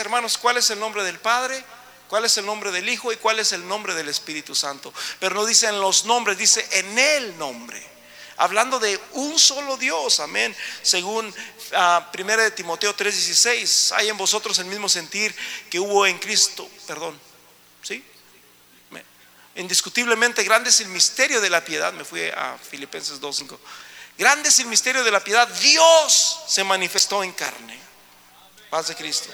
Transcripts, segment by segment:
hermanos, cuál es el nombre del Padre, cuál es el nombre del Hijo y cuál es el nombre del Espíritu Santo. Pero no dice en los nombres, dice en el nombre. Hablando de un solo Dios, amén. Según 1 ah, de Timoteo 3:16, hay en vosotros el mismo sentir que hubo en Cristo, perdón, ¿sí? Indiscutiblemente grande es el misterio de la piedad. Me fui a Filipenses 2:5. Grande es el misterio de la piedad. Dios se manifestó en carne. Paz de Cristo.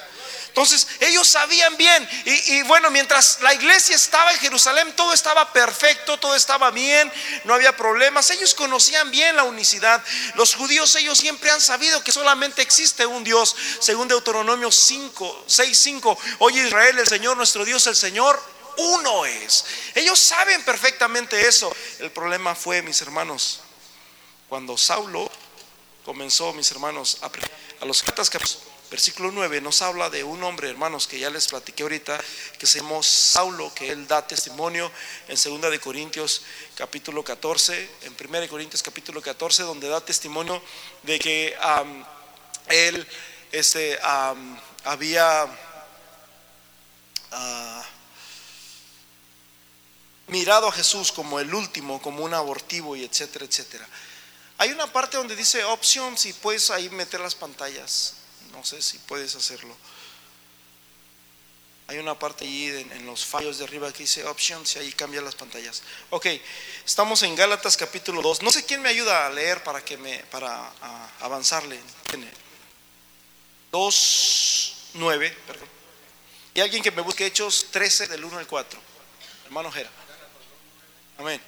Entonces ellos sabían bien. Y, bueno, mientras la iglesia estaba en Jerusalén, todo estaba perfecto, todo estaba bien, no había problemas. Ellos conocían bien la unicidad. Los judíos, ellos siempre han sabido que solamente existe un Dios. Según Deuteronomio 5, 6, 5. Oye Israel, el Señor, nuestro Dios, el Señor, uno es. Ellos saben perfectamente eso. El problema fue, mis hermanos, cuando Saulo comenzó, mis hermanos, a, los cartas versículo 9 nos habla de un hombre, hermanos, que ya les platiqué ahorita, que se llamó Saulo, que él da testimonio en segunda de Corintios capítulo 14, en primera de Corintios capítulo 14, donde da testimonio de que él este, había ah, mirado a Jesús como el último, como un abortivo y etcétera, etcétera. Hay una parte donde dice options y puedes ahí meter las pantallas. No sé si puedes hacerlo. Hay una parte allí en, los fallos de arriba que dice options y ahí cambia las pantallas. Ok, estamos en Gálatas capítulo 2. No sé quién me ayuda a leer para que me para avanzarle. 2, 9, perdón. Y alguien que me busque Hechos 13 del 1 al 4. Hermano Jera. Amén.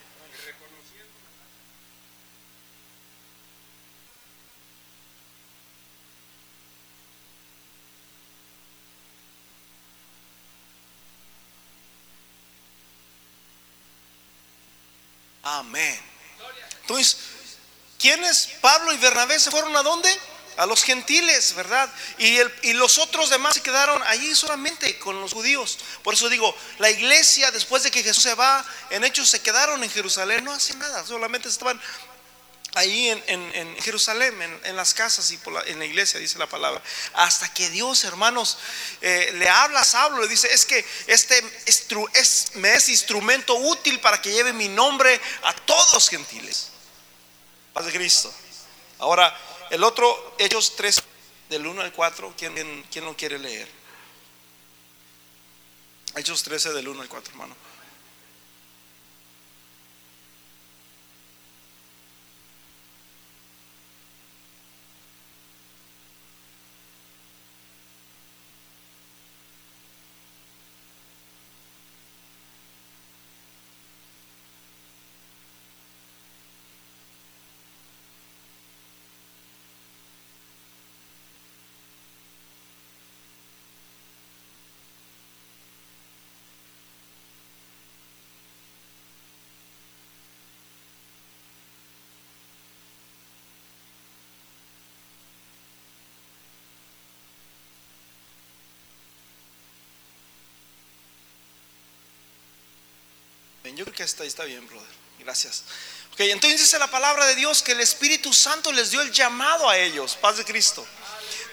Amén. Entonces, ¿quiénes? Pablo y Bernabé se fueron a dónde? A los gentiles, ¿verdad? Y, el, y los otros demás se quedaron allí solamente con los judíos. Por eso digo, la iglesia después de que Jesús se va, en hechos se quedaron en Jerusalén, no hacían nada, solamente estaban ahí en, Jerusalén, en, las casas y en la iglesia, dice la palabra. Hasta que Dios, hermanos, eh, le habla a Saulo, le dice, es que este es, me es instrumento útil para que lleve mi nombre a todos los gentiles. Paz de Cristo. Ahora, el otro, Hechos 3, del 1 al 4, ¿quién, quién lo quiere leer? Hechos 13, del 1 al 4, hermano. Está bien, brother. Gracias. Ok, entonces dice la palabra de Dios que el Espíritu Santo les dio el llamado a ellos. Paz de Cristo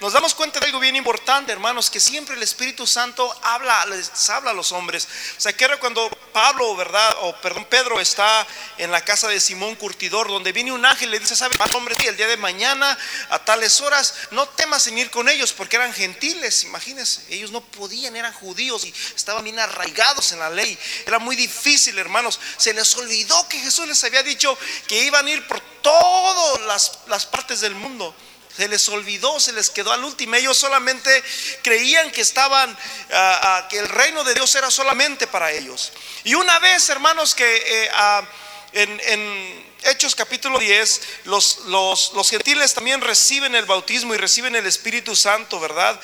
nos damos cuenta de algo bien importante, hermanos, que siempre el Espíritu Santo habla, les habla a los hombres. O sea, que era cuando Pablo, ¿verdad? O perdón, Pedro está en la casa de Simón Curtidor, donde viene un ángel y le dice, ¿sabes, hombre, el día de mañana a tales horas no temas en ir con ellos porque eran gentiles, imagínense, ellos no podían, eran judíos y estaban bien arraigados en la ley. Era muy difícil, hermanos. Se les olvidó que Jesús les había dicho que iban a ir por todas las partes del mundo. Se les olvidó, se les quedó al último. Ellos solamente creían que estaban, ah, ah, que el reino de Dios era solamente para ellos. Y una vez, hermanos, que eh, ah, en, Hechos capítulo 10, los, los, gentiles también reciben el bautismo y reciben el Espíritu Santo, ¿verdad?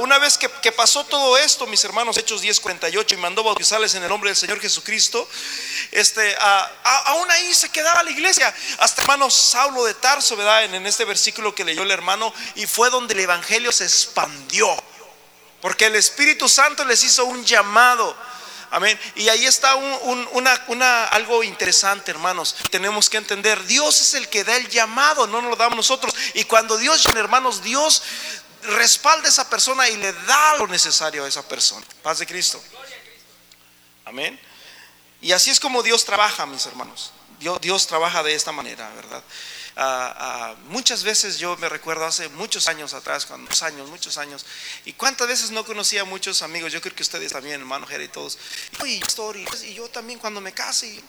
una vez que, pasó todo esto, mis hermanos, Hechos 10, 48, y mandó bautizarles en el nombre del Señor Jesucristo, este, aún ahí se quedaba la iglesia. Hasta hermano Saulo de Tarso, ¿verdad? En, en este versículo que leyó el hermano, y fue donde el Evangelio se expandió. Porque el Espíritu Santo les hizo un llamado Amén. Y ahí está una, algo interesante, hermanos. Tenemos que entender, Dios es el que da el llamado, no nos lo damos nosotros. Y cuando Dios, hermanos, Dios respalda a esa persona y le da lo necesario a esa persona. Paz de Cristo. Amén. Y así es como Dios trabaja, mis hermanos. Dios, Dios trabaja de esta manera, ¿verdad? Muchas veces yo me recuerdo hace muchos años atrás, cuando, muchos años, muchos años, y cuántas veces no conocía a muchos amigos, yo creo que ustedes también, hermano Jera y todos, y, y yo también cuando me case,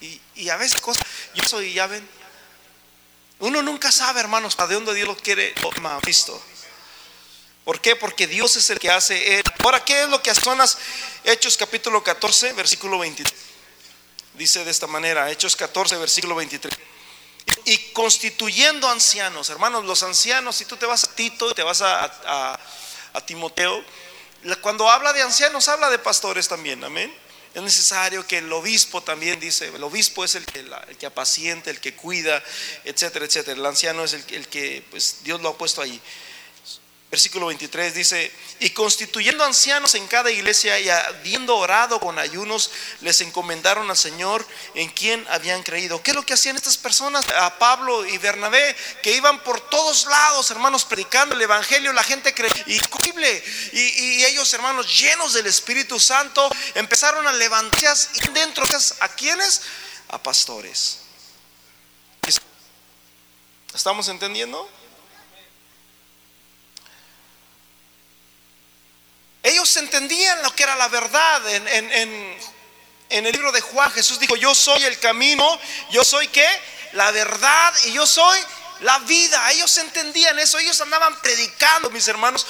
y, y, a veces cosas, yo soy, ya ven, uno nunca sabe, hermanos, para dónde Dios lo quiere, lo visto. ¿Por qué? Porque Dios es el que hace él. Ahora, ¿qué es lo que hace Hechos capítulo 14, versículo 23? Dice de esta manera, Hechos 14, versículo 23 y constituyendo ancianos, hermanos, los ancianos, si tú te vas a Tito y te vas a, Timoteo, cuando habla de ancianos, habla de pastores también, amén. Es necesario que el obispo también dice, el obispo es el que, el que apacienta, el que cuida, etcétera, etcétera. El anciano es el, que pues, Dios lo ha puesto ahí. Versículo 23 dice, y constituyendo ancianos en cada iglesia y habiendo orado con ayunos, les encomendaron al Señor en quien habían creído. ¿Qué es lo que hacían estas personas? A Pablo y Bernabé, que iban por todos lados, hermanos, predicando el Evangelio, la gente creía. Y, y ellos, hermanos, llenos del Espíritu Santo, empezaron a levantarse dentro, ¿a quiénes? A pastores. ¿Estamos entendiendo? Ellos entendían lo que era la verdad. En, el libro de Juan Jesús dijo, yo soy el camino, yo soy qué? La verdad y yo soy la vida. Ellos entendían eso, ellos andaban predicando, mis hermanos,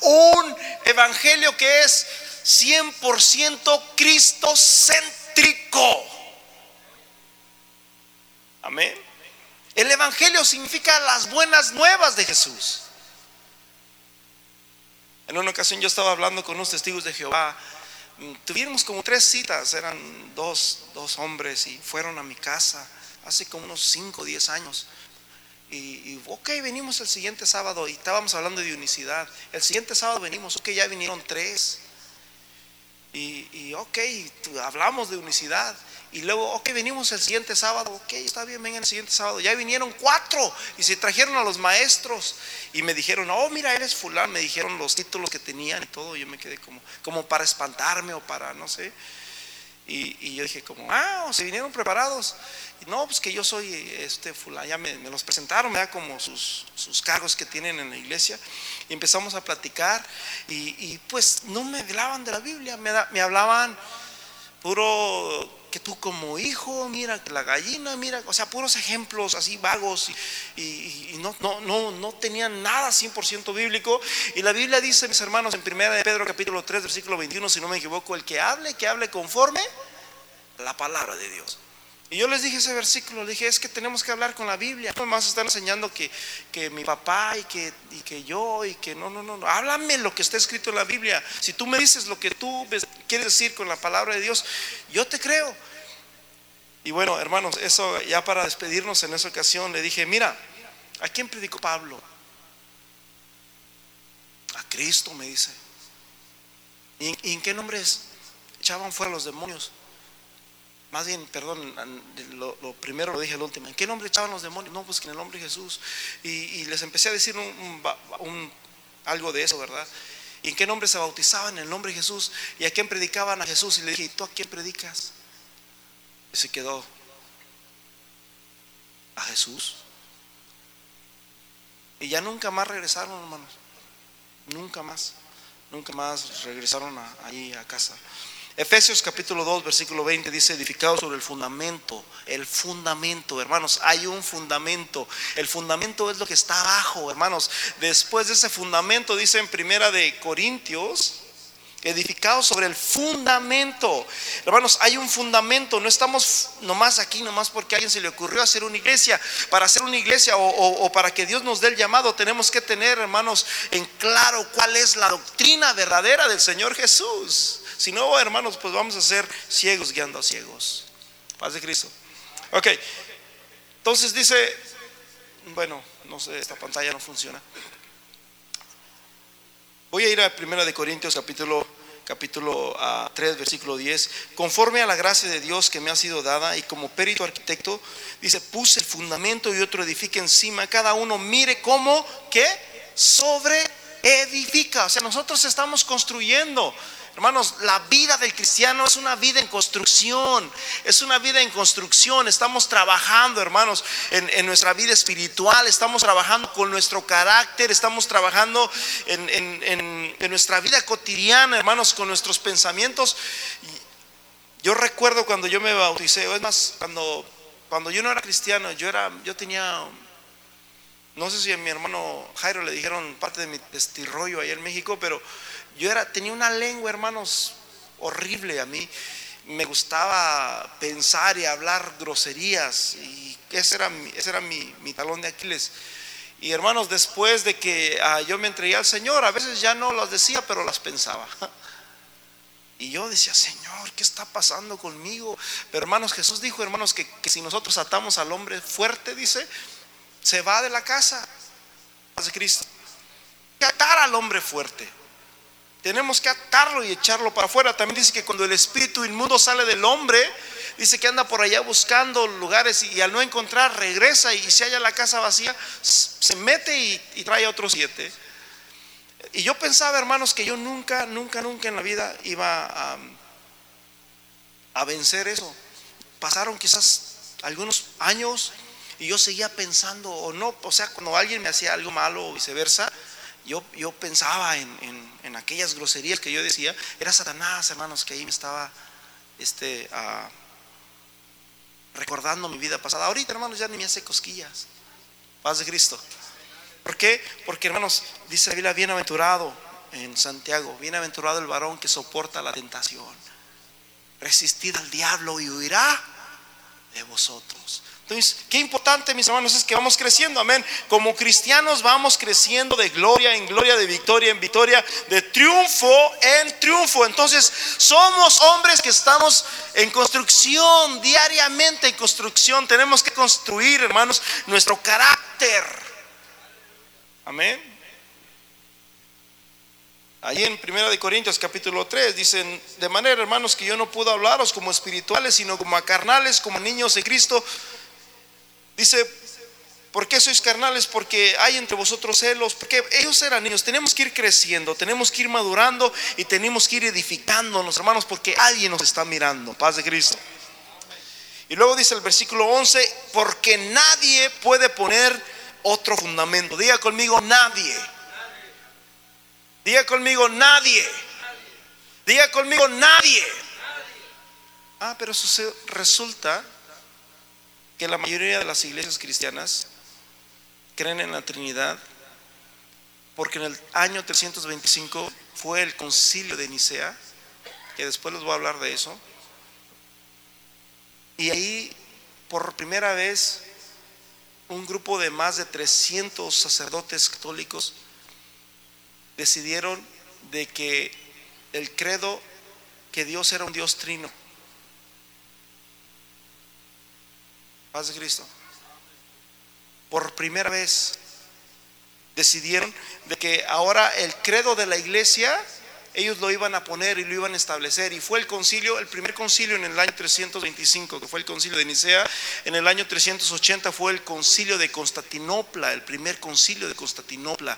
un evangelio que es 100% cristocéntrico. Amén. El evangelio significa las buenas nuevas de Jesús. En una ocasión yo estaba hablando con unos testigos de Jehová. Mm, tuvimos como tres citas, eran dos, dos hombres y fueron a mi casa hace como unos 5 o 10 años. Y, ok, venimos el siguiente sábado y estábamos hablando de unicidad. El siguiente sábado venimos, ok, ya vinieron tres. Y, y ok, hablamos de unicidad. Y luego, ok, venimos el siguiente sábado, ok, está bien, vengan el siguiente sábado. Ya vinieron cuatro y se trajeron a los maestros y me dijeron, oh, mira, eres fulano. Me dijeron los títulos que tenían y todo. Yo me quedé como, como para espantarme o para, no sé. Y, yo dije como, ah, se vinieron preparados. Y no, pues que yo soy este fulano. Ya me, los presentaron, me da como sus, sus, cargos que tienen en la iglesia. Y empezamos a platicar y, pues no me hablaban de la Biblia, me, me hablaban puro que tú como hijo, mira la gallina, mira, o sea, puros ejemplos así vagos y, no, no, no, no tenían nada 100% bíblico. Y la Biblia dice, mis hermanos, en primera de Pedro capítulo 3, versículo 21, si no me equivoco, el que hable, que hable conforme la palabra de Dios. Y yo les dije ese versículo, les dije, es que tenemos que hablar con la Biblia. No están enseñando que, que mi papá y que, y que yo y que no, no, no, no. Háblame lo que está escrito en la Biblia. Si tú me dices lo que tú quieres decir con la palabra de Dios, yo te creo. Y bueno, hermanos, eso ya para despedirnos en esa ocasión le dije, mira, ¿a quién predicó Pablo? A Cristo, me dice. ¿Y, en qué nombres echaban fuera los demonios? Más bien, perdón, lo, primero lo dije al último. ¿En qué nombre echaban los demonios? No, pues que en el nombre de Jesús. Y, les empecé a decir un, algo de eso, ¿verdad? ¿Y en qué nombre se bautizaban? En el nombre de Jesús. ¿Y a quién predicaban a Jesús? Y le dije, ¿y tú a quién predicas? Y se quedó. A Jesús. Y ya nunca más regresaron, hermanos. Nunca más. Nunca más regresaron ahí a casa. Efesios capítulo 2, versículo 20 dice, edificado sobre el fundamento, el fundamento, hermanos, hay un fundamento. El fundamento es lo que está abajo, hermanos. Después de ese fundamento, dice en primera de Corintios, edificado sobre el fundamento. Hermanos, hay un fundamento, no estamos nomás aquí, nomás porque a alguien se le ocurrió hacer una iglesia. Para hacer una iglesia o, o, para que Dios nos dé el llamado, tenemos que tener, hermanos, en claro cuál es la doctrina verdadera del Señor Jesús. Si no, hermanos, pues vamos a ser ciegos guiando a ciegos. Paz de Cristo. Ok. Entonces dice, bueno, no sé, esta pantalla no funciona. Voy a ir a 1 de Corintios capítulo capítulo 3 ah, versículo 10, conforme a la gracia de Dios que me ha sido dada y como perito arquitecto, dice, puse el fundamento y otro edifique encima, cada uno mire cómo, ¿qué? Sobre edifica. O sea, nosotros estamos construyendo. Hermanos, la vida del cristiano es una vida en construcción, es una vida en construcción. Estamos trabajando, hermanos, en, nuestra vida espiritual, estamos trabajando con nuestro carácter, estamos trabajando en, nuestra vida cotidiana, hermanos, con nuestros pensamientos. Yo recuerdo cuando yo me bauticé, es más, cuando, cuando yo no era cristiano, yo, era, yo tenía no sé si a mi hermano Jairo le dijeron parte de mi testirrollo ahí en México, pero yo era, tenía una lengua, hermanos, horrible a mí. Me gustaba pensar y hablar groserías y ese era mi, ese era mi, talón de Aquiles. Y hermanos, después de que ah, yo me entregué al Señor, a veces ya no las decía, pero las pensaba. Y yo decía, Señor, ¿qué está pasando conmigo? Pero hermanos, Jesús dijo, hermanos, que, que si nosotros atamos al hombre fuerte, dice, se va de la casa de Cristo. que atar al hombre fuerte. Tenemos que atarlo y echarlo para afuera. También dice que cuando el espíritu inmundo sale del hombre, dice que anda por allá buscando lugares y, al no encontrar regresa y se halla la casa vacía, se mete y, trae a otros siete. Y yo pensaba, hermanos, que yo nunca, nunca, nunca en la vida iba a vencer eso. Pasaron quizás algunos años y yo seguía pensando, o no, o sea, cuando alguien me hacía algo malo o viceversa, yo, yo pensaba en, en, aquellas groserías que yo decía, era Satanás, hermanos, que ahí me estaba este, ah, recordando mi vida pasada. Ahorita, hermanos, ya ni me hace cosquillas. Paz de Cristo. ¿Por qué? Porque, hermanos, dice la Biblia, bienaventurado en Santiago, bienaventurado el varón que soporta la tentación. Resistid al diablo y huirá de vosotros. Entonces, qué importante, mis hermanos, es que vamos creciendo, amén. Como cristianos vamos creciendo de gloria en gloria, de victoria en victoria, de triunfo en triunfo. Entonces, somos hombres que estamos en construcción, diariamente en construcción. Tenemos que construir, hermanos, nuestro carácter. Amén. Allí en Primera Corintios capítulo 3 dicen, de manera hermanos que yo no puedo hablaros como espirituales, sino como carnales, como niños de Cristo, Dice, ¿por qué sois carnales? Porque hay entre vosotros celos, porque ellos eran niños. Tenemos que ir creciendo, tenemos que ir madurando y tenemos que ir edificándonos, hermanos, porque alguien nos está mirando. Paz de Cristo. Y luego dice el versículo 11, porque nadie puede poner otro fundamento. Diga conmigo, nadie. Diga conmigo, nadie. Diga conmigo, nadie. Ah, pero resulta que la mayoría de las iglesias cristianas creen en la Trinidad porque en el año 325 fue el concilio de Nicea, que después les voy a hablar de eso, y ahí por primera vez un grupo de más de 300 sacerdotes católicos decidieron de que el credo que Dios era un Dios trino Paz de Cristo. Por primera vez decidieron de que ahora el credo de la iglesia ellos lo iban a poner y lo iban a establecer. Y fue el concilio, el primer concilio en el año 325, que fue el concilio de Nicea. En el año 380 fue el concilio de Constantinopla, el primer concilio de Constantinopla.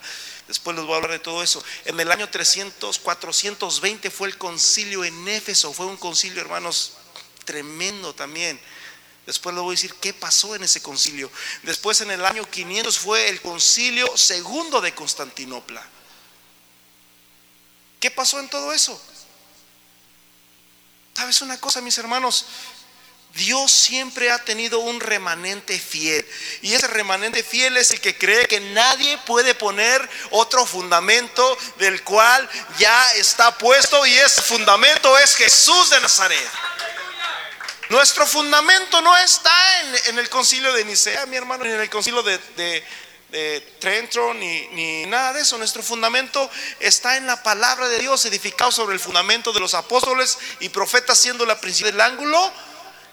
Después les voy a hablar de todo eso. En el año 300, 420 fue el concilio en Éfeso. Fue un concilio, hermanos, tremendo también. Después le voy a decir qué pasó en ese concilio. Después en el año 500 fue el concilio segundo de Constantinopla. ¿Qué pasó en todo eso? ¿Sabes una cosa, mis hermanos? Dios siempre ha tenido un remanente fiel. Y ese remanente fiel es el que cree que nadie puede poner otro fundamento del cual ya está puesto. Y ese fundamento es Jesús de Nazaret. Nuestro fundamento no está en, el concilio de Nicea, mi hermano, en el concilio de, de, Trento, ni, ni, nada de eso. Nuestro fundamento está en la palabra de Dios, edificado sobre el fundamento de los apóstoles y profetas, siendo la principal del ángulo,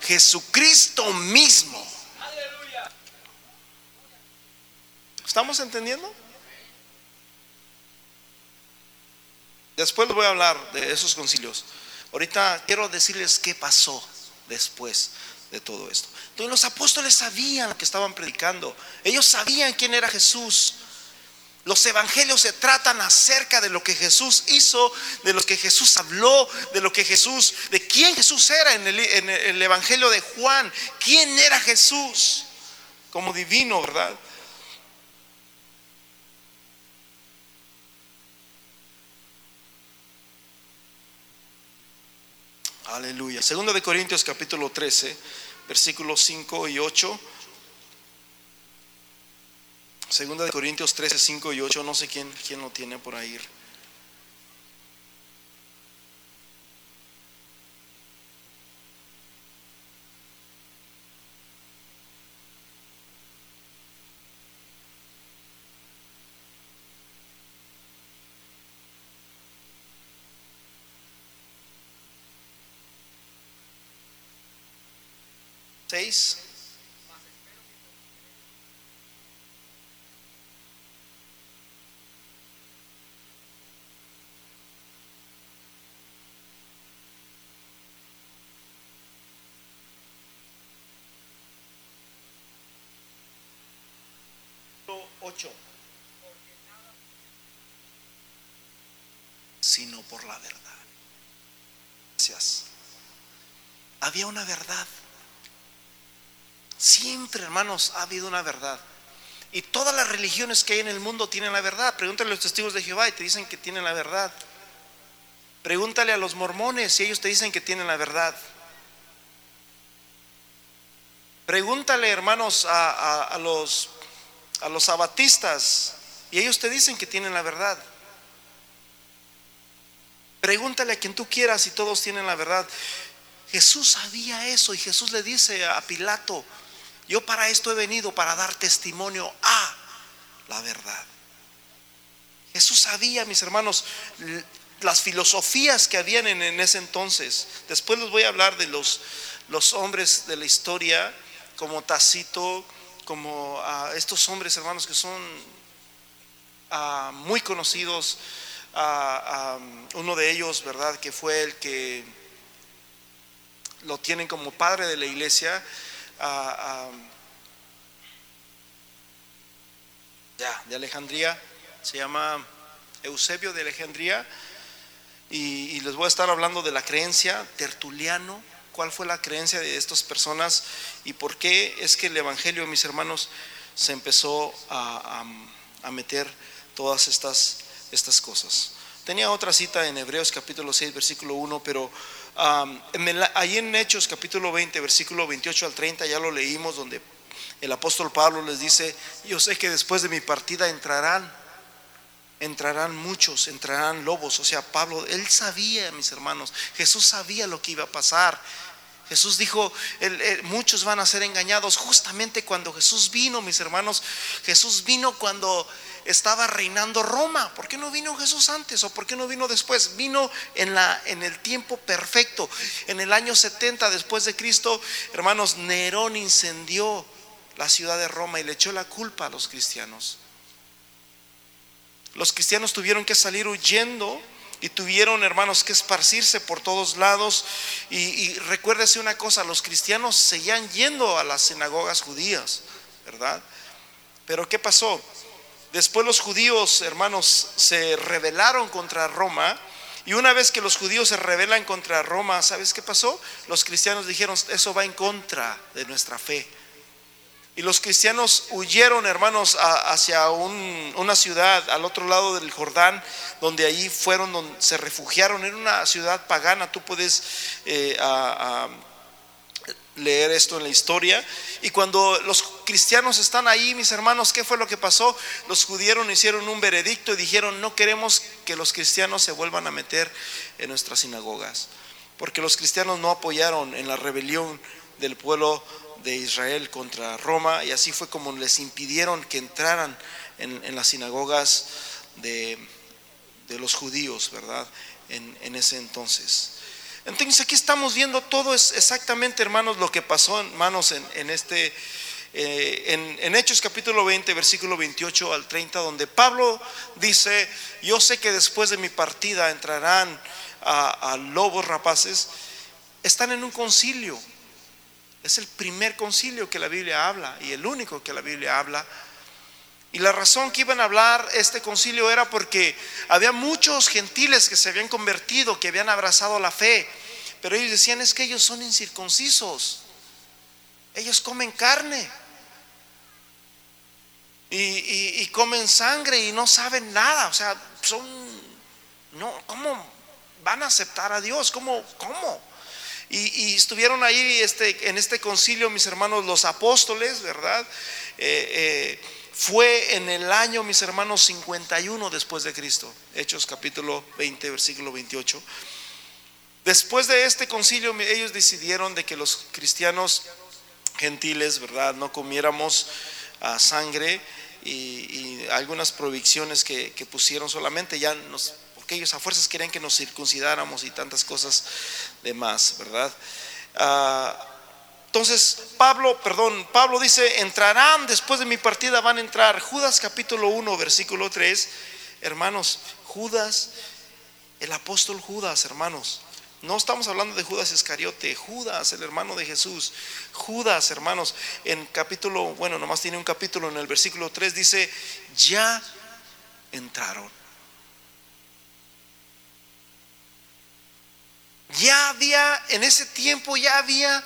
Jesucristo mismo. ¿Estamos entendiendo? Después les voy a hablar de esos concilios. Ahorita quiero decirles qué pasó después de todo esto. Entonces los apóstoles sabían lo que estaban predicando. Ellos sabían quién era Jesús. Los evangelios se tratan acerca de lo que Jesús hizo, de lo que Jesús habló, de lo que Jesús, de quién Jesús era en el, en el evangelio de Juan, quién era Jesús como divino, ¿verdad? Aleluya. Segundo de Corintios capítulo 13, versículos 5 y 8. Segunda de Corintios 13, 5 y 8, no sé quién, quién lo tiene por ahí. Seis. Ocho. Sino por la verdad. Gracias. Había una verdad. Siempre, hermanos, ha habido una verdad. Y todas las religiones que hay en el mundo tienen la verdad. Pregúntale a los testigos de Jehová y te dicen que tienen la verdad. Pregúntale a los mormones y ellos te dicen que tienen la verdad. Pregúntale, hermanos, a, los, a los abatistas y ellos te dicen que tienen la verdad. Pregúntale a quien tú quieras y todos tienen la verdad. Jesús sabía eso y Jesús le dice a Pilato, yo para esto he venido, para dar testimonio a la verdad. Jesús sabía, mis hermanos, las filosofías que habían en, ese entonces. Después les voy a hablar de los, los hombres de la historia como Tacito, como estos hombres hermanos que son muy conocidos. uno de ellos, ¿verdad? Que fue el que lo tienen como padre de la iglesia. De Alejandría, se llama Eusebio de Alejandría. Y, les voy a estar hablando de la creencia, Tertuliano, cuál fue la creencia de estas personas y por qué es que el Evangelio, mis hermanos, se empezó a, meter todas estas, estas cosas. Tenía otra cita en Hebreos capítulo 6, versículo 1, pero ahí en Hechos capítulo 20, versículo 28 al 30, ya lo leímos, donde el apóstol Pablo les dice, yo sé que después de mi partida entrarán entrarán muchos, entrarán lobos. O sea, Pablo, él sabía, mis hermanos, Jesús sabía lo que iba a pasar. Jesús dijo, muchos van a ser engañados justamente cuando Jesús vino, mis hermanos. Jesús vino cuando estaba reinando Roma. ¿Por qué no vino Jesús antes o por qué no vino después? Vino en, la, en el tiempo perfecto. En el año 70 después de Cristo, hermanos, Nerón incendió la ciudad de Roma y le echó la culpa a los cristianos. Los cristianos tuvieron que salir huyendo y tuvieron, hermanos, que esparcirse por todos lados. Y, recuérdese una cosa, los cristianos seguían yendo a las sinagogas judías, ¿verdad? Pero ¿qué pasó? Después los judíos, hermanos, se rebelaron contra Roma. Y una vez que los judíos se rebelan contra Roma, ¿sabes qué pasó? Los cristianos dijeron, eso va en contra de nuestra fe. Y los cristianos huyeron, hermanos, hacia una ciudad al otro lado del Jordán, donde allí fueron, donde se refugiaron. en una ciudad pagana, tú puedes eh, leer esto en la historia. Y cuando los cristianos están ahí, mis hermanos, ¿qué fue lo que pasó? Los judíos hicieron un veredicto y dijeron, no queremos que los cristianos se vuelvan a meter en nuestras sinagogas, porque los cristianos no apoyaron en la rebelión del pueblo de Israel contra Roma y así fue como les impidieron que entraran en, las sinagogas de, los judíos, ¿verdad? En, ese entonces. Entonces aquí estamos viendo todo es exactamente, hermanos, lo que pasó, hermanos, en, en este, eh, en, Hechos capítulo 20, versículo 28 al 30, donde Pablo dice, yo sé que después de mi partida entrarán a lobos rapaces, están en un concilio es el primer concilio que la Biblia habla y el único que la Biblia habla. Y la razón que iban a hablar este concilio era porque había muchos gentiles que se habían convertido, que habían abrazado la fe, pero ellos decían es que ellos son incircuncisos, ellos comen carne y, comen sangre y no saben nada, o sea, son, no, ¿cómo van a aceptar a Dios? ¿Cómo? ¿Cómo? Y, estuvieron ahí este, en este concilio, mis hermanos, los apóstoles, ¿verdad? Eh, eh, fue en el año, mis hermanos, 51 después de Cristo. Hechos capítulo 20, versículo 28. Después de este concilio, ellos decidieron de que los cristianos gentiles, ¿verdad? No comiéramos ah, sangre y, algunas prohibiciones que, pusieron solamente ya nos, porque ellos a fuerzas querían que nos circuncidáramos y tantas cosas demás, ¿verdad? Ah, entonces, Pablo, perdón, Pablo dice, entrarán después de mi partida, van a entrar. Judas capítulo 1, versículo 3. Hermanos, Judas, el apóstol Judas, hermanos. No estamos hablando de Judas Iscariote, Judas, el hermano de Jesús. Judas, hermanos, en capítulo, bueno, nomás tiene un capítulo, en el versículo 3 dice, ya entraron. Ya había, en ese tiempo ya había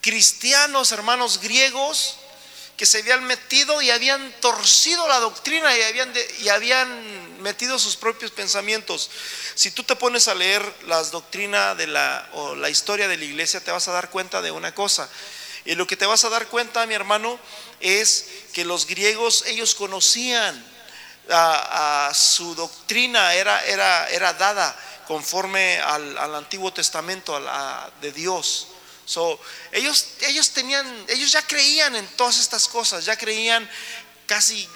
cristianos, hermanos griegos, que se habían metido y habían torcido la doctrina y habían, y habían metido sus propios pensamientos. Si tú te pones a leer las doctrinas de la, o la historia de la iglesia, te vas a dar cuenta de una cosa. Y lo que te vas a dar cuenta, mi hermano, es que los griegos, ellos conocían a, su doctrina, era, era, era dada conforme al, Antiguo Testamento de Dios ellos, ellos tenían, ellos ya creían en todas estas cosas, ya creían casi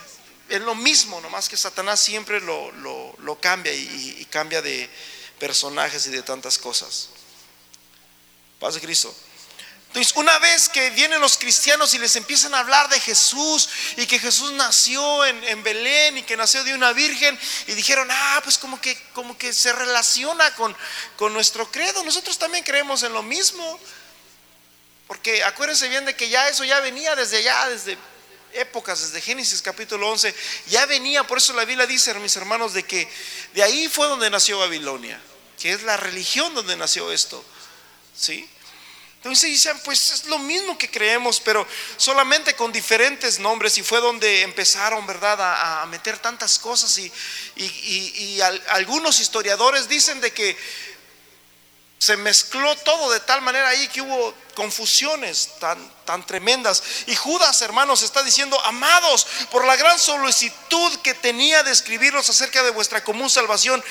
en lo mismo, nomás que Satanás siempre lo, lo, cambia y, cambia de personajes y de tantas cosas. Paz de Cristo. Una vez que vienen los cristianos y les empiezan a hablar de Jesús y que Jesús nació en, en, Belén y que nació de una virgen y dijeron, ah, pues como que, como que se relaciona con, con nuestro credo, nosotros también creemos en lo mismo. Porque acuérdense bien de que ya eso ya venía desde allá, desde épocas, desde Génesis capítulo 11, ya venía, por eso la Biblia dice, mis hermanos, de que de ahí fue donde nació Babilonia, que es la religión donde nació esto. ¿Sí? Entonces dicen, pues es lo mismo que creemos, pero solamente con diferentes nombres y fue donde empezaron, ¿verdad?, a, meter tantas cosas y, algunos historiadores dicen de que se mezcló todo de tal manera ahí que hubo confusiones tan, tan tremendas. Y Judas, hermanos, está diciendo, amados, por la gran solicitud que tenía de escribirlos acerca de vuestra común salvación,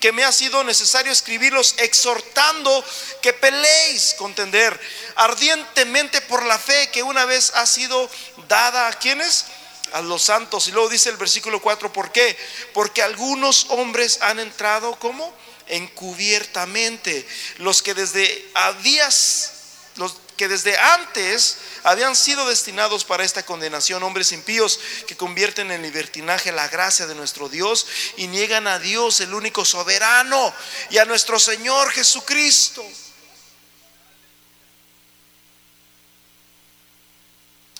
que me ha sido necesario escribirlos exhortando que peleéis, contender ardientemente por la fe que una vez ha sido dada a quienes a los santos. Y luego dice el versículo 4, ¿por qué? Porque algunos hombres han entrado como encubiertamente, los que desde a días, los que desde antes habían sido destinados para esta condenación, hombres impíos que convierten en libertinaje la gracia de nuestro Dios y niegan a Dios, el único soberano, y a nuestro Señor Jesucristo.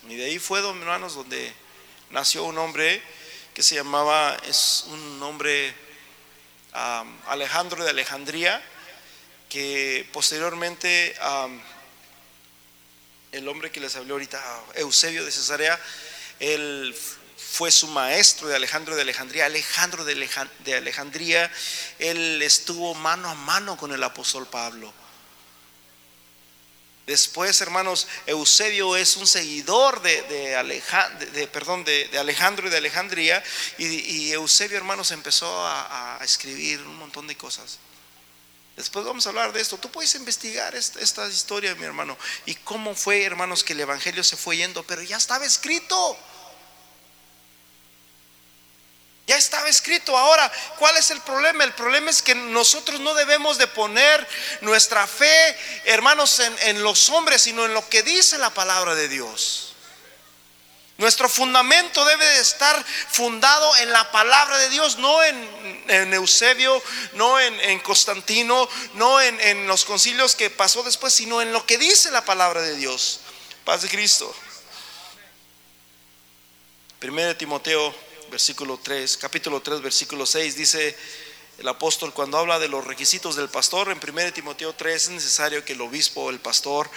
Y de ahí fue, hermanos, donde nació un hombre que se llamaba, es un hombre Alejandro de Alejandría, que posteriormente el hombre que les habló ahorita, Eusebio de Cesarea, él fue su maestro de Alejandro de Alejandría. Alejandro de Alejandría, él estuvo mano a mano con el apóstol Pablo. Después, hermanos, Eusebio es un seguidor de, de, perdón, de, Alejandro y de Alejandría. Y, Eusebio, hermanos, empezó a, escribir un montón de cosas. Después vamos a hablar de esto. Tú puedes investigar esta, esta historia, mi hermano. Y cómo fue, hermanos, que el Evangelio se fue yendo. Pero ya estaba escrito. Ya estaba escrito. Ahora, ¿cuál es el problema? El problema es que nosotros no debemos de poner nuestra fe, hermanos, en, los hombres, sino en lo que dice la palabra de Dios. Nuestro fundamento debe de estar fundado en la palabra de Dios, no en, Eusebio, no en, Constantino, no en, en los concilios que pasó después, sino en lo que dice la palabra de Dios. Paz de Cristo. 1 Timoteo, versículo 3, capítulo 3, versículo 6, dice el apóstol cuando habla de los requisitos del pastor, en 1 Timoteo 3 es necesario que el obispo el pastor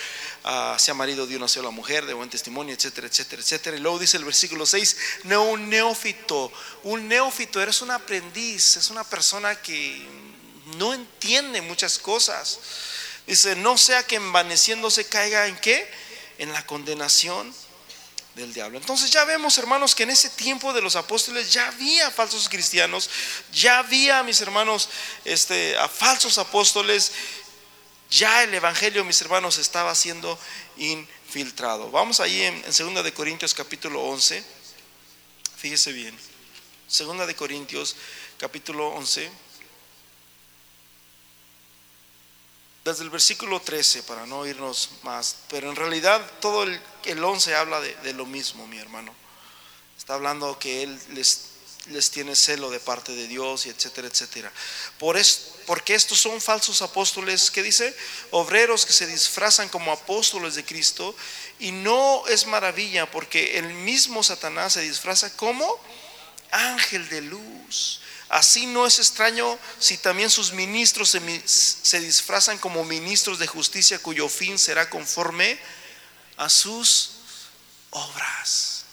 ah, sea marido de una sola mujer, de buen testimonio, etcétera, etcétera, etcétera. Y luego dice el versículo 6, no un neófito, un neófito, eres un aprendiz, es una persona que no entiende muchas cosas. Dice, no sea que envaneciéndose caiga en qué? En la condenación del diablo. Entonces ya vemos, hermanos, que en ese tiempo de los apóstoles ya había falsos cristianos, ya había, mis hermanos, este, a falsos apóstoles, ya el evangelio, mis hermanos, estaba siendo infiltrado. Vamos ahí en, en 2 de Corintios capítulo 11. Fíjese bien. Segunda de Corintios capítulo 11. Desde el versículo 13, para no irnos más, pero en realidad todo el, el 11 habla de, lo mismo, mi hermano. Está hablando que Él les, les tiene celo de parte de Dios y etcétera, etcétera. Por es, porque estos son falsos apóstoles, ¿qué dice? Obreros que se disfrazan como apóstoles de Cristo y no es maravilla porque el mismo Satanás se disfraza como ángel de luz. Así no es extraño si también sus ministros se, disfrazan como ministros de justicia cuyo fin será conforme a sus obras.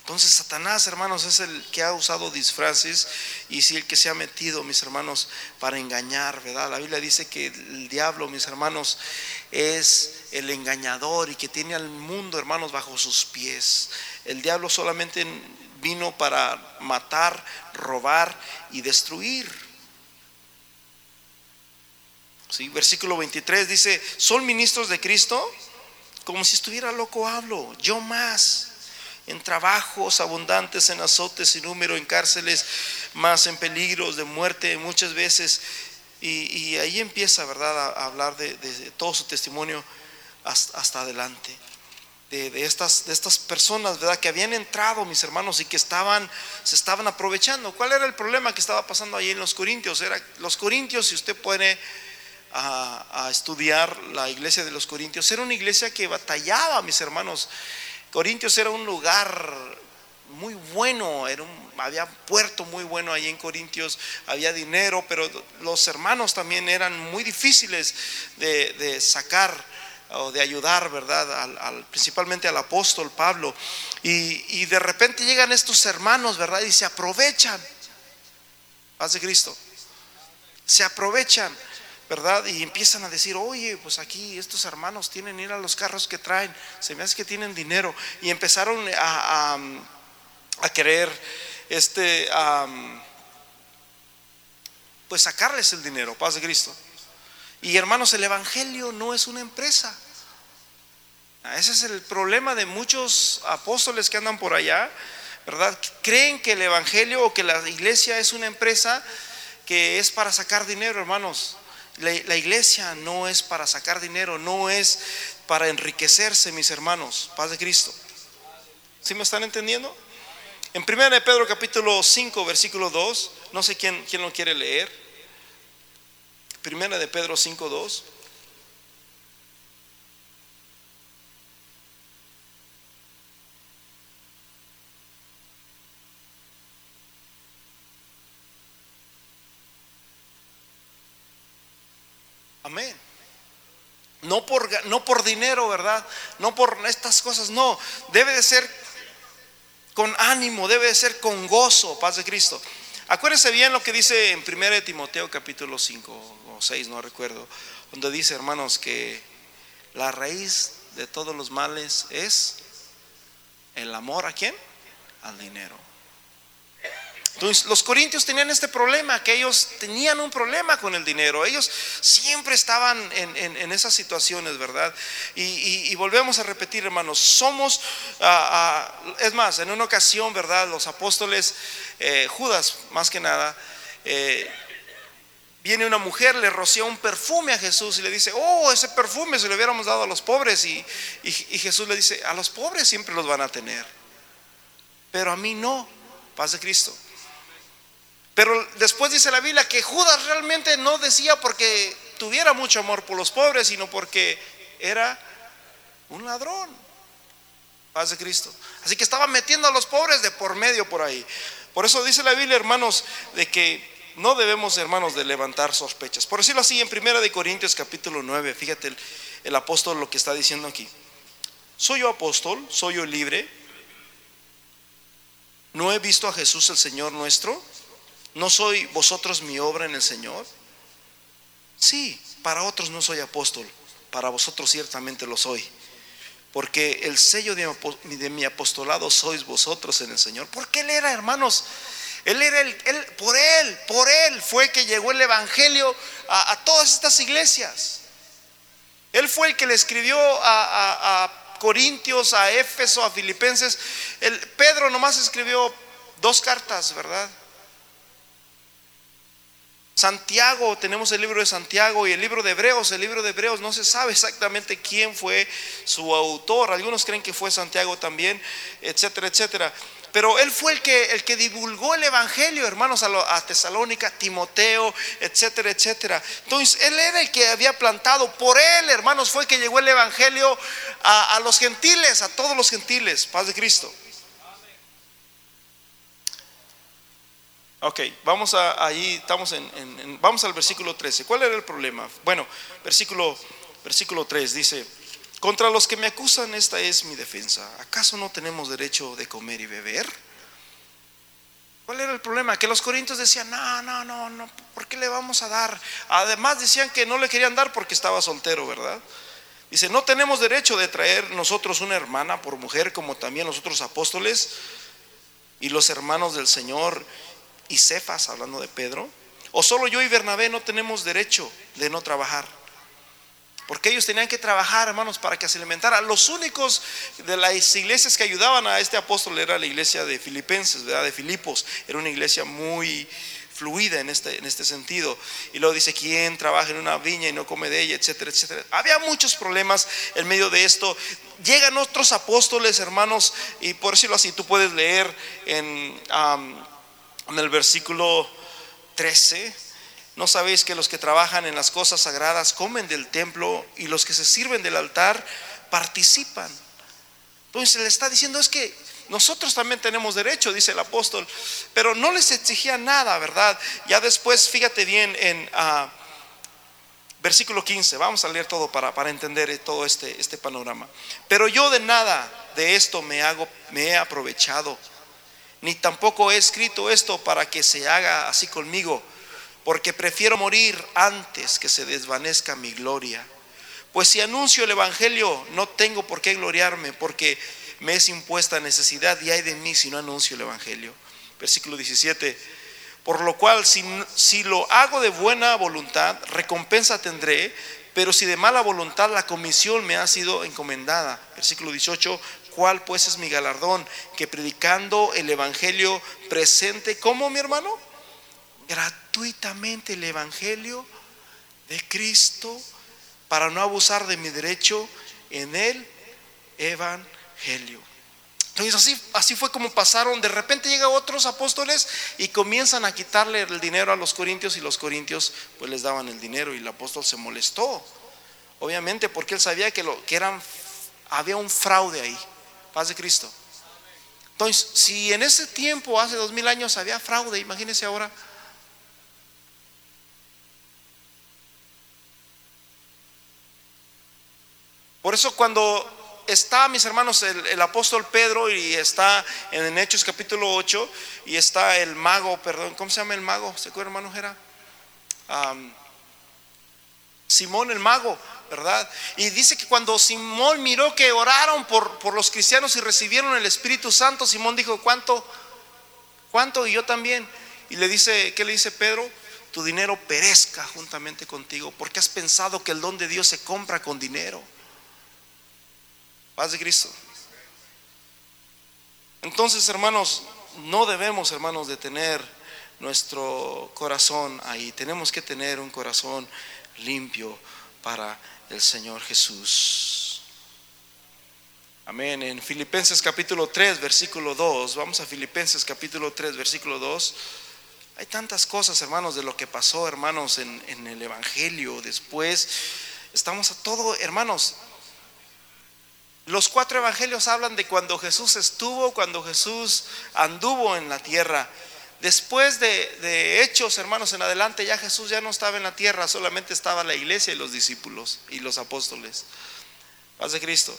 Entonces Satanás, hermanos, es el que ha usado disfraces y sí el que se ha metido, mis hermanos, para engañar, ¿verdad? La Biblia dice que el diablo, mis hermanos, es el engañador y que tiene al mundo, hermanos, bajo sus pies. El diablo solamente vino para matar, robar y destruir. ¿Sí? Versículo 23 dice, ¿son ministros de Cristo? Como si estuviera loco hablo, yo más. En trabajos abundantes, en azotes y número, en cárceles, más en peligros de muerte muchas veces. Y, ahí empieza, ¿verdad?, a, hablar de, todo su testimonio hasta adelante de, estas, de estas personas, ¿verdad? Que habían entrado, mis hermanos, y que estaban, se estaban aprovechando. ¿Cuál era el problema que estaba pasando ahí en los Corintios? Era los Corintios, si usted puede a, estudiar la iglesia de los Corintios, era una iglesia que batallaba, mis hermanos. Corintios era un lugar muy bueno, era un, había puerto muy bueno ahí en Corintios, había dinero, pero los hermanos también eran muy difíciles de sacar o de ayudar, ¿verdad? Al, principalmente al apóstol Pablo. Y, de repente llegan estos hermanos, ¿verdad? Y se aprovechan. Paz de Cristo. Se aprovechan, ¿verdad? Y empiezan a decir, oye, pues aquí estos hermanos tienen ir a los carros que traen. Se me hace que tienen dinero. Y empezaron a, a, querer, este, pues sacarles el dinero. Paz de Cristo. Y hermanos, el Evangelio no es una empresa. Ese es el problema de muchos apóstoles que andan por allá, ¿verdad? Creen que el Evangelio o que la iglesia es una empresa que es para sacar dinero, hermanos. La, iglesia no es para sacar dinero, no es para enriquecerse, mis hermanos. Paz de Cristo. ¿Sí me están entendiendo? En 1 de Pedro capítulo 5, versículo 2, no sé quién, quién lo quiere leer. Primera de Pedro 5.2. Amén. No por, no por dinero, ¿verdad? No por estas cosas, no. Debe de ser con ánimo, debe de ser con gozo, paz de Cristo. Acuérdense bien lo que dice en 1 Timoteo capítulo 5 6, no recuerdo, donde dice, hermanos, que la raíz de todos los males es el amor a quién? Al dinero. Entonces, los corintios tenían este problema, que ellos tenían un problema con el dinero. Ellos siempre estaban en, esas situaciones, ¿verdad? Y, volvemos a repetir, hermanos, somos, ah, ah, es más, en una ocasión, ¿verdad? Los apóstoles, eh, Judas más que nada, eh, Viene una mujer, le rocía un perfume a Jesús y le dice, oh, ese perfume se lo hubiéramos dado a los pobres. Y, Jesús le dice, a los pobres siempre los van a tener, pero a mí no, paz de Cristo. Pero después dice la Biblia que Judas realmente no decía porque tuviera mucho amor por los pobres, sino porque era un ladrón. Paz de Cristo. Así que estaba metiendo a los pobres de por medio por ahí. Por eso dice la Biblia, hermanos, de que no debemos, hermanos, de levantar sospechas. Por decirlo así, en Primera de Corintios capítulo 9, fíjate el, el apóstol lo que está diciendo aquí. ¿Soy yo apóstol? ¿Soy yo libre? ¿No he visto a Jesús el Señor nuestro? ¿No soy vosotros mi obra en el Señor? Sí, para otros no soy apóstol, para vosotros ciertamente lo soy. Porque el sello de mi apostolado sois vosotros en el Señor. Porque Él era, hermanos, Él era el, él, por Él, por Él fue que llegó el Evangelio a, a todas estas iglesias. Él fue el que le escribió a, a Corintios, a Éfeso, a Filipenses. El, Pedro nomás escribió dos cartas, ¿verdad? Santiago, tenemos el libro de Santiago y el libro de Hebreos. El libro de Hebreos no se sabe exactamente quién fue su autor. Algunos creen que fue Santiago también, etcétera, etcétera. Pero él fue el que, el que divulgó el Evangelio, hermanos, a, Tesalónica, Timoteo, etcétera, etcétera. Entonces, él era el que había plantado. Por él, hermanos, fue que llegó el Evangelio a, los gentiles, a todos los gentiles. Paz de Cristo. Ok, vamos a ahí, estamos en, vamos al versículo 13. ¿Cuál era el problema? Bueno, versículo, versículo 3 dice. Contra los que me acusan, esta es mi defensa. ¿Acaso no tenemos derecho de comer y beber? ¿Cuál era el problema? Que los corintios decían, no, no, no, no, ¿por qué le vamos a dar? Además decían que no le querían dar porque estaba soltero, ¿verdad? Dice, no tenemos derecho de traer nosotros una hermana por mujer como también los otros apóstoles y los hermanos del Señor y Cefas, hablando de Pedro. O solo yo y Bernabé no tenemos derecho de no trabajar. Porque ellos tenían que trabajar, hermanos, para que se alimentara. Los únicos de las iglesias que ayudaban a este apóstol era la iglesia de Filipenses, ¿verdad? De Filipos. Era una iglesia muy fluida en este, en este sentido. Y luego dice, ¿quién trabaja en una viña y no come de ella? Etcétera, etcétera. Había muchos problemas en medio de esto. Llegan otros apóstoles, hermanos, y por decirlo así, tú puedes leer en, en el versículo 13 ¿No sabéis que los que trabajan en las cosas sagradas comen del templo y los que se sirven del altar participan? Entonces le está diciendo es que nosotros también tenemos derecho, dice el apóstol, pero no les exigía nada, ¿verdad? Ya después, fíjate bien en uh, versículo 15, vamos a leer todo para, para entender todo este, este panorama. Pero yo de nada de esto me, hago, me he aprovechado, ni tampoco he escrito esto para que se haga así conmigo porque prefiero morir antes que se desvanezca mi gloria. Pues si anuncio el Evangelio, no tengo por qué gloriarme, porque me es impuesta necesidad y hay de mí si no anuncio el Evangelio. Versículo 17. Por lo cual, si, si lo hago de buena voluntad, recompensa tendré, pero si de mala voluntad la comisión me ha sido encomendada. Versículo 18. ¿Cuál pues es mi galardón? Que predicando el Evangelio presente, ¿cómo mi hermano? gratuitamente el Evangelio de Cristo para no abusar de mi derecho en el Evangelio. Entonces así, así fue como pasaron. De repente llegan otros apóstoles y comienzan a quitarle el dinero a los corintios y los corintios pues les daban el dinero y el apóstol se molestó. Obviamente porque él sabía que, lo, que eran, había un fraude ahí. Paz de Cristo. Entonces, si en ese tiempo, hace dos mil años, había fraude, imagínense ahora. Por eso cuando está, mis hermanos, el, apóstol Pedro y está en Hechos capítulo 8 y está el mago, perdón, ¿cómo se llama el mago? ¿Se acuerda, hermano Jera? Simón el mago, ¿verdad? Y dice que cuando Simón miró que oraron por, por los cristianos y recibieron el Espíritu Santo, Simón dijo, ¿cuánto? ¿Cuánto? Y yo también. Y le dice, ¿qué le dice Pedro? Tu dinero perezca juntamente contigo, porque has pensado que el don de Dios se compra con dinero. Paz de Cristo. Entonces, hermanos, no debemos, hermanos, de tener nuestro corazón ahí. Tenemos que tener un corazón limpio para el Señor Jesús. Amén. En Filipenses capítulo 3, versículo 2, vamos a Filipenses capítulo 3, versículo 2. Hay tantas cosas, hermanos, de lo que pasó, hermanos, en, en el Evangelio. Después, estamos a todo, hermanos, Los cuatro evangelios hablan de cuando Jesús estuvo, cuando Jesús anduvo en la tierra. Después de, hechos, hermanos, en adelante ya Jesús ya no estaba en la tierra, solamente estaba la iglesia y los discípulos y los apóstoles. Paz de Cristo.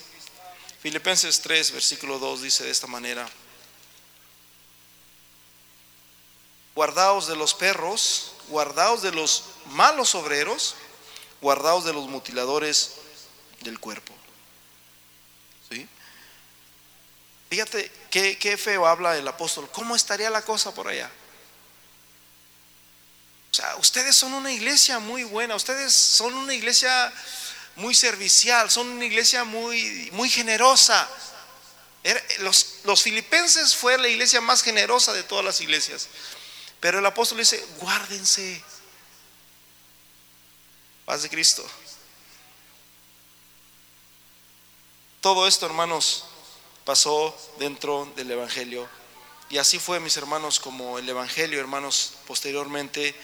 Filipenses 3, versículo 2 dice de esta manera. Guardaos de los perros, guardaos de los malos obreros, guardaos de los mutiladores del cuerpo. ¿Sí? Fíjate qué, feo habla el apóstol. ¿Cómo estaría la cosa por allá? O sea, ustedes son una iglesia muy buena, ustedes son una iglesia muy servicial, son una iglesia muy, muy generosa. Los, los filipenses fue la iglesia más generosa de todas las iglesias. Pero el apóstol dice, guárdense. Paz de Cristo. Todo esto, hermanos, pasó dentro del Evangelio. Y así fue, mis hermanos, como el Evangelio, hermanos, posteriormente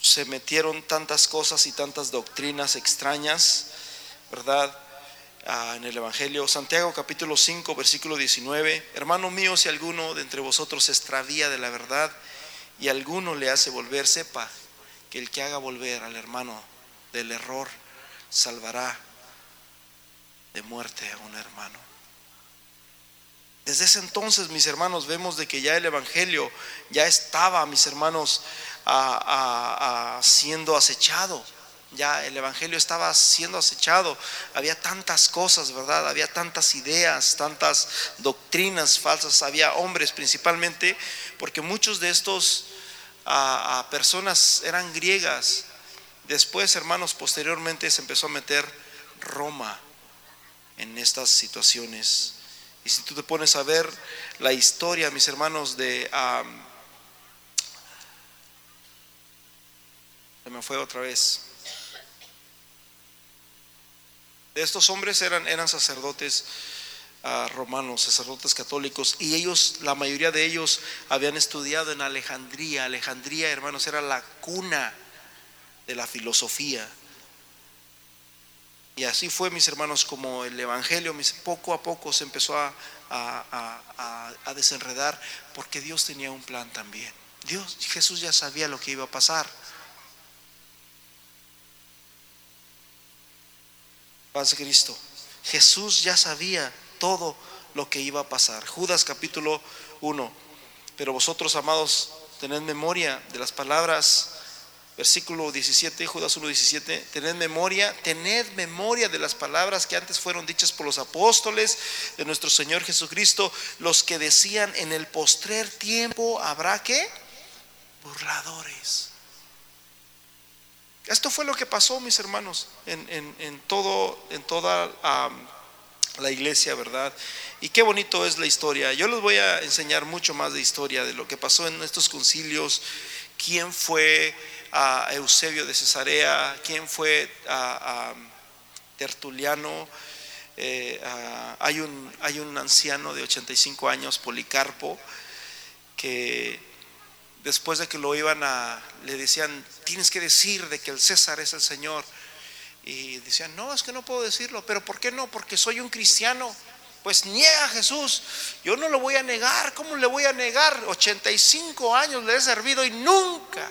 se metieron tantas cosas y tantas doctrinas extrañas, ¿verdad? Ah, en el Evangelio. Santiago capítulo 5, versículo 19. Hermano mío, si alguno de entre vosotros se extravía de la verdad y alguno le hace volver, sepa que el que haga volver al hermano del error salvará de muerte a un hermano. Desde ese entonces, mis hermanos, vemos de que ya el Evangelio ya estaba, mis hermanos, siendo acechado. Ya el Evangelio estaba siendo acechado. Había tantas cosas, ¿verdad? Había tantas ideas, tantas doctrinas falsas. Había hombres principalmente, porque muchos de estos personas eran griegas. Después, hermanos, posteriormente se empezó a meter Roma en estas situaciones. Y si tú te pones a ver la historia, mis hermanos, de... se me fue otra vez. Estos hombres eran, eran sacerdotes romanos, sacerdotes católicos, y ellos, la mayoría de ellos habían estudiado en Alejandría. Alejandría, hermanos, era la cuna de la filosofía. Y así fue, mis hermanos, como el Evangelio poco a poco se empezó a, desenredar, porque Dios tenía un plan también. Dios, Jesús ya sabía lo que iba a pasar. Paz Cristo. Jesús ya sabía todo lo que iba a pasar. Judas capítulo 1. Pero vosotros, amados, tened memoria de las palabras, versículo 17, Judas 1, 17, tened memoria, tened memoria de las palabras que antes fueron dichas por los apóstoles de nuestro Señor Jesucristo, los que decían en el postrer tiempo habrá que burladores. Esto fue lo que pasó, mis hermanos, en, todo, en toda la iglesia, ¿verdad? Y qué bonito es la historia. Yo les voy a enseñar mucho más de historia, de lo que pasó en estos concilios, quién fue a Eusebio de Cesarea, quién fue a, Tertuliano. Eh, hay, un, hay un anciano de 85 años, Policarpo, que después de que lo iban a, le decían, tienes que decir de que el César es el Señor. Y decían, no, es que no puedo decirlo, pero ¿por qué no? Porque soy un cristiano. Pues niega a Jesús. Yo no lo voy a negar. ¿Cómo le voy a negar? 85 años le he servido y nunca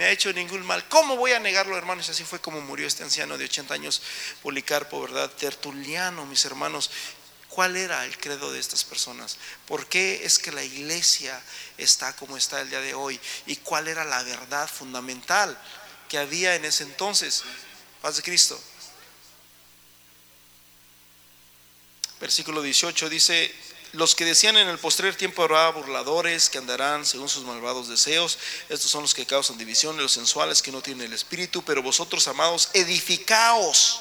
me ha hecho ningún mal. ¿Cómo voy a negarlo, hermanos? Así fue como murió este anciano de 80 años, Policarpo, ¿verdad? Tertuliano, mis hermanos. ¿Cuál era el credo de estas personas? ¿Por qué es que la iglesia está como está el día de hoy? ¿Y cuál era la verdad fundamental que había en ese entonces? Paz de Cristo. Versículo 18 dice, los que decían en el postrer tiempo habrá burladores que andarán según sus malvados deseos. Estos son los que causan división, los sensuales que no tienen el espíritu. Pero vosotros, amados, edificaos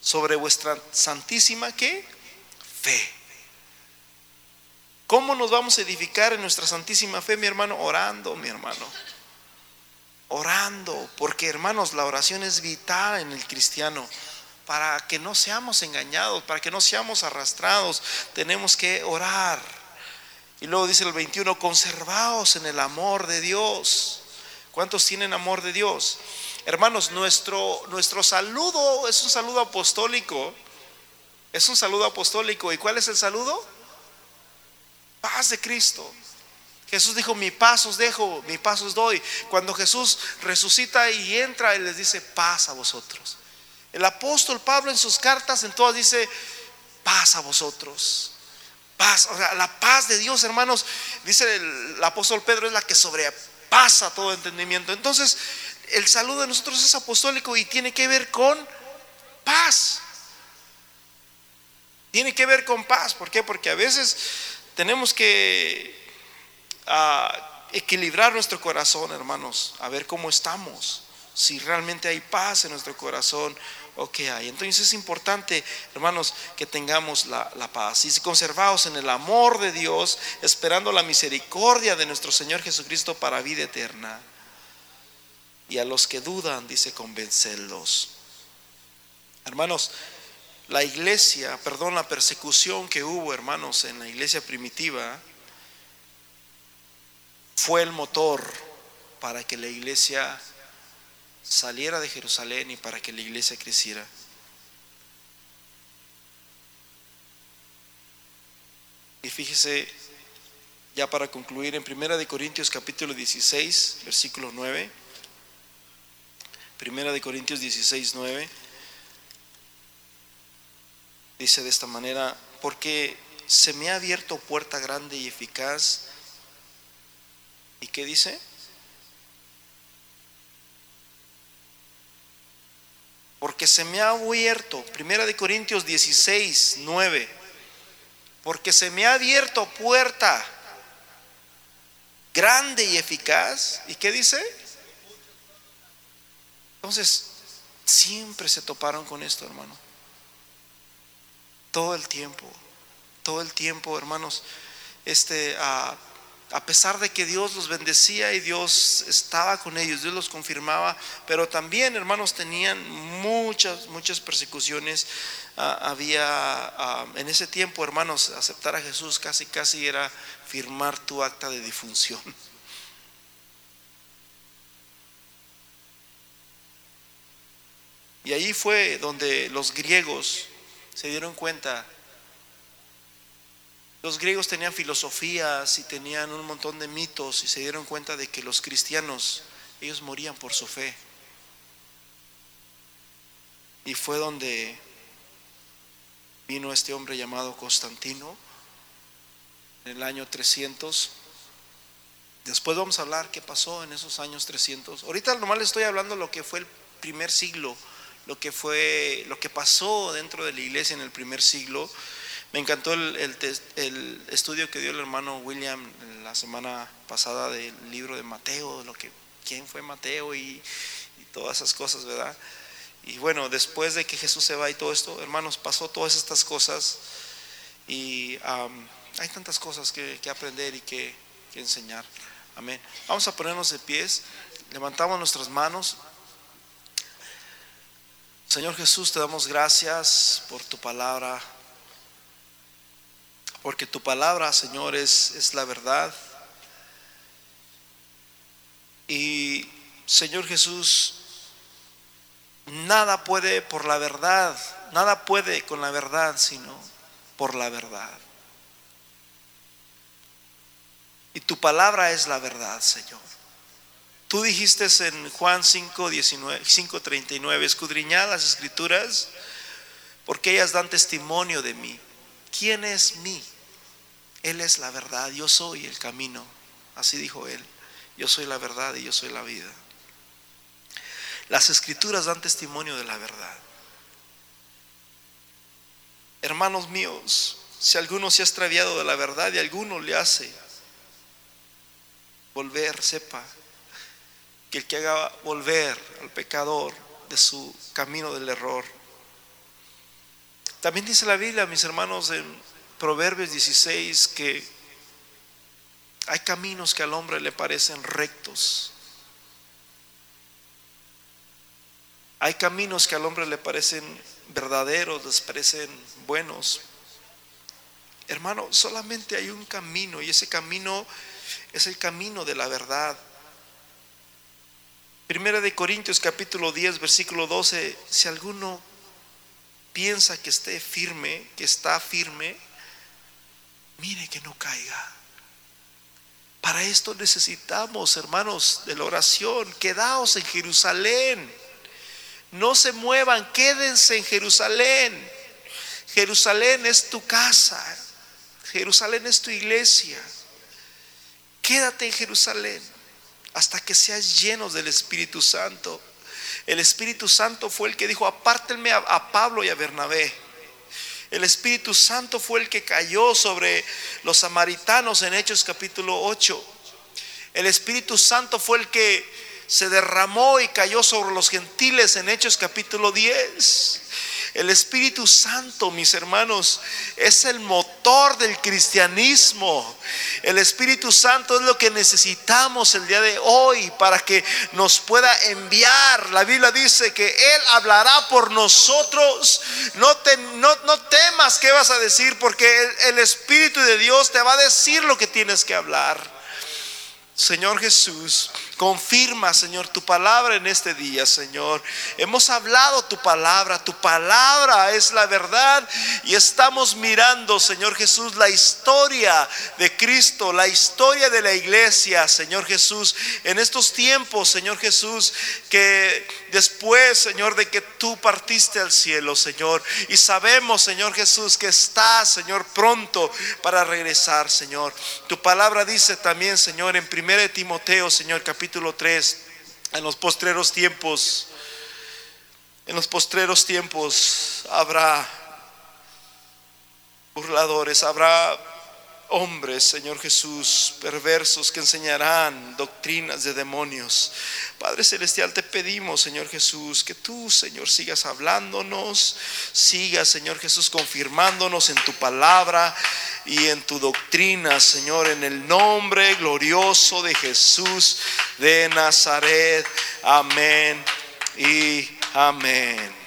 sobre vuestra santísima ¿qué? fe. ¿Cómo nos vamos a edificar en nuestra santísima fe, mi hermano? Orando, mi hermano orando, porque hermanos, la oración es vital en el cristiano. Para que no seamos engañados, para que no seamos arrastrados, tenemos que orar. Y luego dice el 21, conservaos en el amor de Dios. ¿Cuántos tienen amor de Dios? Hermanos, nuestro, nuestro saludo es un saludo apostólico. Es un saludo apostólico. ¿Y cuál es el saludo? Paz de Cristo. Jesús dijo, mi paz os dejo, mi paz os doy. Cuando Jesús resucita y entra, Él les dice, paz a vosotros. El apóstol Pablo en sus cartas en todas dice, paz a vosotros. Paz, o sea, la paz de Dios, hermanos, dice el, apóstol Pedro, es la que sobrepasa todo entendimiento. Entonces, el saludo de nosotros es apostólico y tiene que ver con paz. Tiene que ver con paz. ¿Por qué? Porque a veces tenemos que ah, equilibrar nuestro corazón, hermanos, a ver cómo estamos, si realmente hay paz en nuestro corazón o qué hay. Entonces es importante, hermanos, que tengamos la, paz y si conservados en el amor de Dios, esperando la misericordia de nuestro Señor Jesucristo para vida eterna. Y a los que dudan, dice, convencerlos. Hermanos, la iglesia, perdón, la persecución que hubo, hermanos, en la iglesia primitiva, fue el motor para que la iglesia saliera de Jerusalén y para que la iglesia creciera. Y fíjese, ya para concluir, en Primera de Corintios capítulo 16, versículo 9. Primera de Corintios 16, 9. Dice de esta manera, porque se me ha abierto puerta grande y eficaz. ¿Y qué dice? Porque se me ha abierto, Primera de Corintios 16, 9. Porque se me ha abierto puerta grande y eficaz. ¿Y qué dice? Entonces, siempre se toparon con esto, hermano. Todo el tiempo, todo el tiempo, hermanos, este, a, pesar de que Dios los bendecía y Dios estaba con ellos, Dios los confirmaba, pero también, hermanos, tenían muchas, muchas persecuciones. había, en ese tiempo, hermanos, aceptar a Jesús casi, casi era firmar tu acta de difunción. Y ahí fue donde los griegos se dieron cuenta. Los griegos tenían filosofías y tenían un montón de mitos y se dieron cuenta de que los cristianos, ellos morían por su fe. Y fue donde vino este hombre llamado Constantino en el año 300. Después vamos a hablar qué pasó en esos años 300. Ahorita nomás le estoy hablando lo que fue el primer siglo lo que fue, lo que pasó dentro de la iglesia en el primer siglo. Me encantó el, el, estudio que dio el hermano William la semana pasada del libro de Mateo, lo que, quién fue Mateo y, todas esas cosas, ¿verdad? Y bueno, después de que Jesús se va y todo esto, hermanos, pasó todas estas cosas y hay tantas cosas que, aprender y que, que enseñar. Amén. Vamos a ponernos de pies, levantamos nuestras manos. Señor Jesús, te damos gracias por tu palabra, porque tu palabra, Señor, es, es la verdad. Y, Señor Jesús, nada puede por la verdad, nada puede con la verdad, sino por la verdad. Y tu palabra es la verdad, Señor. Tú dijiste en Juan 5, 19, 5, 39, escudriñad las escrituras porque ellas dan testimonio de mí. ¿Quién es mí? Él es la verdad, yo soy el camino. Así dijo él. Yo soy la verdad y yo soy la vida. Las escrituras dan testimonio de la verdad. Hermanos míos, si alguno se ha extraviado de la verdad y alguno le hace volver, sepa que el que haga volver al pecador de su camino del error. También dice la Biblia, mis hermanos, en Proverbios 16, que hay caminos que al hombre le parecen rectos. Hay caminos que al hombre le parecen verdaderos, les parecen buenos. Hermano, solamente hay un camino y ese camino es el camino de la verdad. Primera de Corintios capítulo 10 versículo 12, si alguno piensa que esté firme, que está firme, mire que no caiga. Para esto necesitamos, hermanos, de la oración. Quedaos en Jerusalén. No se muevan, quédense en Jerusalén. Jerusalén es tu casa. Jerusalén es tu iglesia. Quédate en Jerusalén hasta que seas llenos del Espíritu Santo. El Espíritu Santo fue el que dijo, apártenme a, Pablo y a Bernabé. El Espíritu Santo fue el que cayó sobre los samaritanos en Hechos capítulo 8. El Espíritu Santo fue el que se derramó y cayó sobre los gentiles en Hechos capítulo 10. El Espíritu Santo, mis hermanos, es el motor del cristianismo. El Espíritu Santo es lo que necesitamos el día de hoy para que nos pueda enviar. La Biblia dice que Él hablará por nosotros. No, no, temas qué vas a decir porque el Espíritu de Dios te va a decir lo que tienes que hablar. Señor Jesús, confirma, Señor, tu palabra en este día, Señor. Hemos hablado tu palabra, tu palabra es la verdad y estamos mirando, Señor Jesús, la historia de Cristo, la historia de la iglesia, Señor Jesús, en estos tiempos, Señor Jesús, que después, Señor, de que tú partiste al cielo, Señor, y sabemos, Señor Jesús, que estás, Señor, pronto para regresar, Señor. Tu palabra dice también, Señor, en 1 Timoteo, Señor, capítulo 3, en los postreros tiempos, en los postreros tiempos habrá burladores, habrá hombres, Señor Jesús, perversos que enseñarán doctrinas de demonios. Padre Celestial, te pedimos, Señor Jesús, que tú, Señor, sigas hablándonos, sigas, Señor Jesús, confirmándonos en tu palabra y en tu doctrina, Señor, en el nombre glorioso de Jesús de Nazaret. Amén y amén.